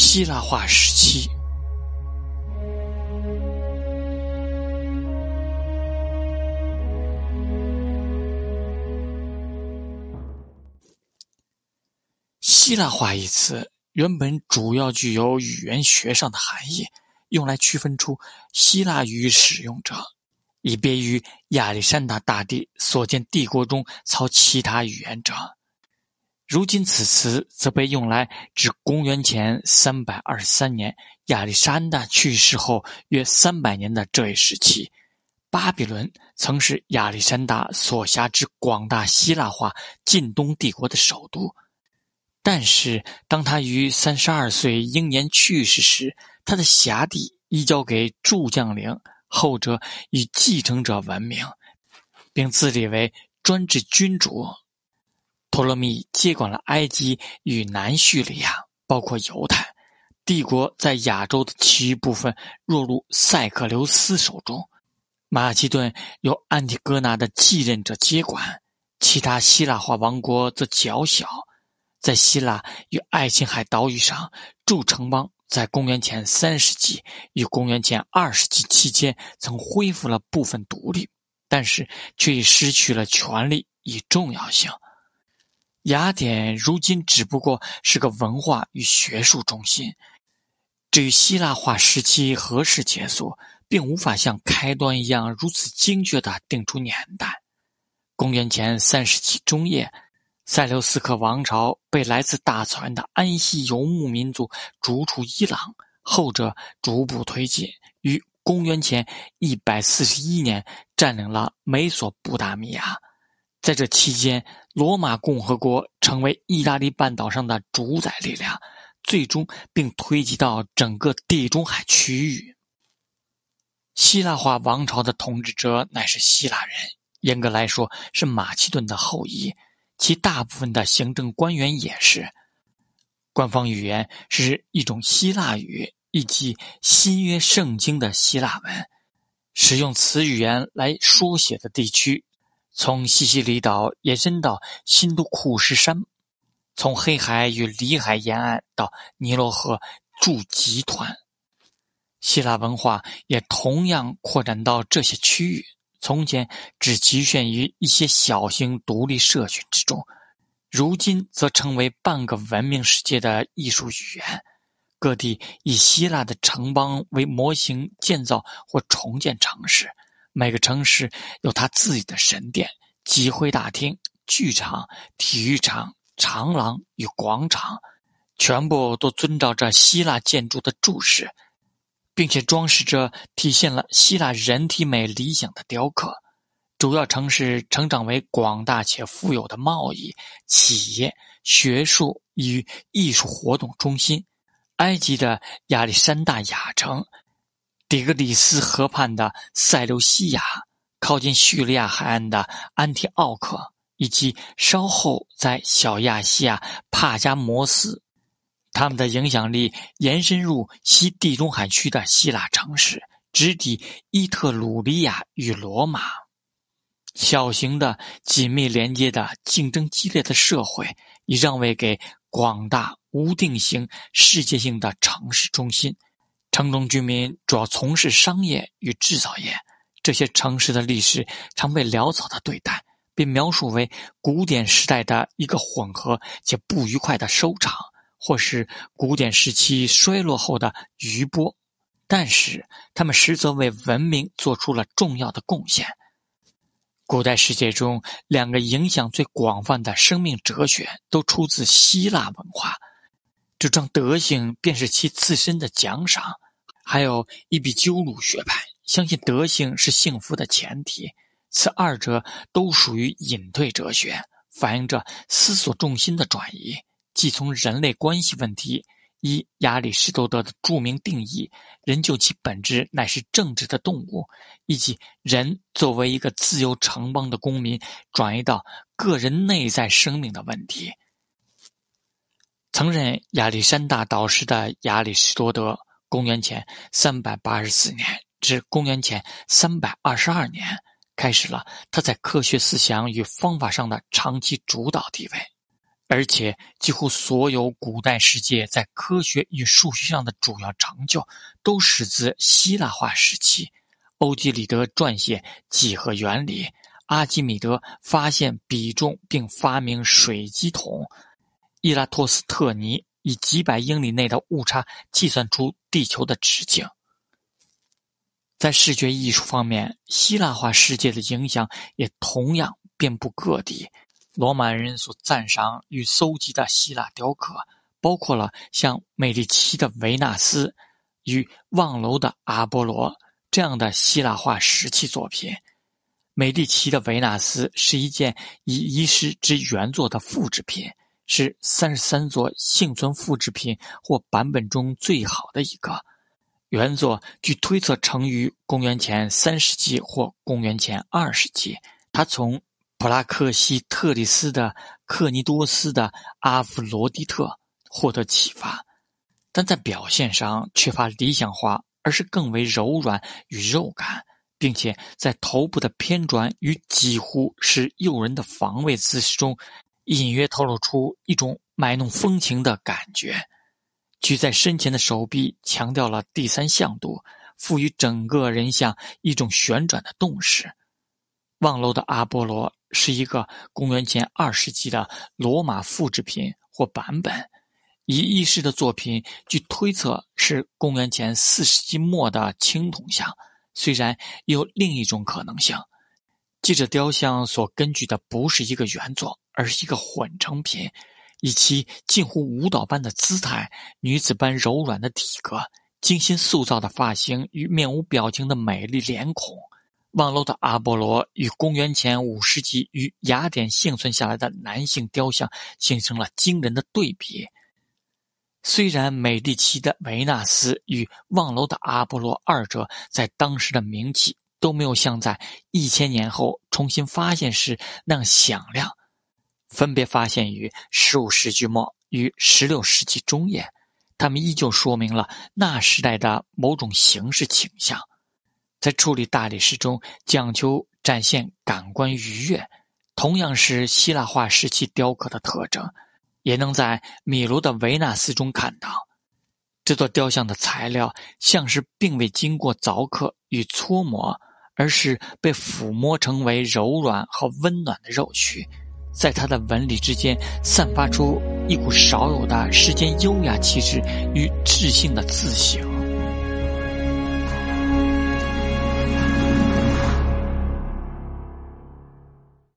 希腊化时期。希腊化一词原本主要具有语言学上的含义，用来区分出希腊语使用者，以别于亚历山大大帝所建帝国中操其他语言者。如今此词则被用来指公元前三百二十三年亚历山大去世后约三百年的这一时期。巴比伦曾是亚历山大所辖之广大希腊化近东帝国的首都。但是，当他于三十二岁英年去世时，他的辖地移交给诸将领，后者以继承者闻名，并自立为专制君主。托勒密接管了埃及与南叙利亚，包括犹太帝国在亚洲的其余部分落入塞克留斯手中。马其顿由安提戈纳的继任者接管，其他希腊化王国则较小。在希腊与爱琴海岛屿上，诸城邦在公元前三世纪与公元前二世纪期间曾恢复了部分独立，但是却已失去了权力与重要性。雅典如今只不过是个文化与学术中心。至于希腊化时期何时结束，并无法像开端一样如此精确地定出年代。公元前三世纪中叶。塞琉斯克王朝被来自大草原的安息游牧民族逐出伊朗，后者逐步推进，于公元前一百四十一年占领了美索不达米亚。在这期间，罗马共和国成为意大利半岛上的主宰力量，最终并推及到整个地中海区域。希腊化王朝的统治者乃是希腊人，严格来说是马其顿的后裔。其大部分的行政官员也是。官方语言是一种希腊语，以及新约圣经的希腊文。使用此语言来书写的地区，从西西里岛延伸到新都库什山，从黑海与里海沿岸到尼罗河驻集团。希腊文化也同样扩展到这些区域。从前只局限于一些小型独立社群之中，如今则成为半个文明世界的艺术语言。各地以希腊的城邦为模型建造或重建城市，每个城市有它自己的神殿、集会大厅、剧场、体育场、长廊与广场，全部都遵照着希腊建筑的注释。并且装饰着体现了希腊人体美理想的雕刻。主要城市成长为广大且富有的贸易、企业、学术与艺术活动中心。埃及的亚历山大亚城、底格里斯河畔的塞琉西亚、靠近叙利亚海岸的安提奥克，以及稍后在小亚细亚帕加摩斯。他们的影响力延伸入西地中海区的希腊城市，直抵伊特鲁里亚与罗马。小型的、紧密连接的、竞争激烈的社会，已让位给广大无定型、世界性的城市中心。城中居民主要从事商业与制造业。这些城市的历史常被潦草的对待，被描述为古典时代的一个混合且不愉快的收场。或是古典时期衰落后的余波，但是他们实则为文明做出了重要的贡献。古代世界中，两个影响最广泛的生命哲学都出自希腊文化，主张德行便是其自身的奖赏；还有一笔鸠鲁学派，相信德行是幸福的前提。此二者都属于隐退哲学，反映着思索重心的转移。即从人类关系问题，一亚里士多德的著名定义，人就其本质乃是政治的动物，以及人作为一个自由城邦的公民，转移到个人内在生命的问题。曾任亚历山大导师的亚里士多德，公元前三百八十四年至公元前三百二十二年，开始了他在科学思想与方法上的长期主导地位。而且几乎所有古代世界在科学与数学上的主要成就，都始自希腊化时期。欧几里得撰写几何原理，阿基米德发现比重并发明水机桶，伊拉托斯特尼以几百英里内的误差计算出地球的直径。在视觉艺术方面，希腊化世界的影响也同样遍布各地。罗马人所赞赏与搜集的希腊雕刻，包括了像美第奇的维纳斯与望楼的阿波罗这样的希腊化石器作品。美第奇的维纳斯是一件以遗失之原作的复制品，是三十三座幸存复制品或版本中最好的一个。原作据推测成于公元前三世纪或公元前二世纪。他从普拉克西特里斯的克尼多斯的阿弗罗狄特获得启发，但在表现上缺乏理想化，而是更为柔软与肉感，并且在头部的偏转与几乎是诱人的防卫姿势中，隐约透露出一种卖弄风情的感觉。举在身前的手臂强调了第三向度，赋予整个人像一种旋转的动势。望楼的阿波罗是一个公元前二世纪的罗马复制品或版本，以一世的作品据推测是公元前四世纪末的青铜像。虽然有另一种可能性，记者雕像所根据的不是一个原作，而是一个混成品。以其近乎舞蹈般的姿态、女子般柔软的体格、精心塑造的发型与面无表情的美丽脸孔，望楼的阿波罗与公元前五世纪于雅典幸存下来的男性雕像形成了惊人的对比。虽然美第奇的维纳斯与望楼的阿波罗二者在当时的名气都没有像在一千年后重新发现时那样响亮。分别发现于十五世纪末与十六世纪中叶，他们依旧说明了那时代的某种形式倾向。在处理大理石中讲求展现感官愉悦，同样是希腊化时期雕刻的特征，也能在米卢的维纳斯中看到。这座雕像的材料像是并未经过凿刻与搓磨，而是被抚摸成为柔软和温暖的肉躯。在它的纹理之间散发出一股少有的世间优雅气质与智性的自省。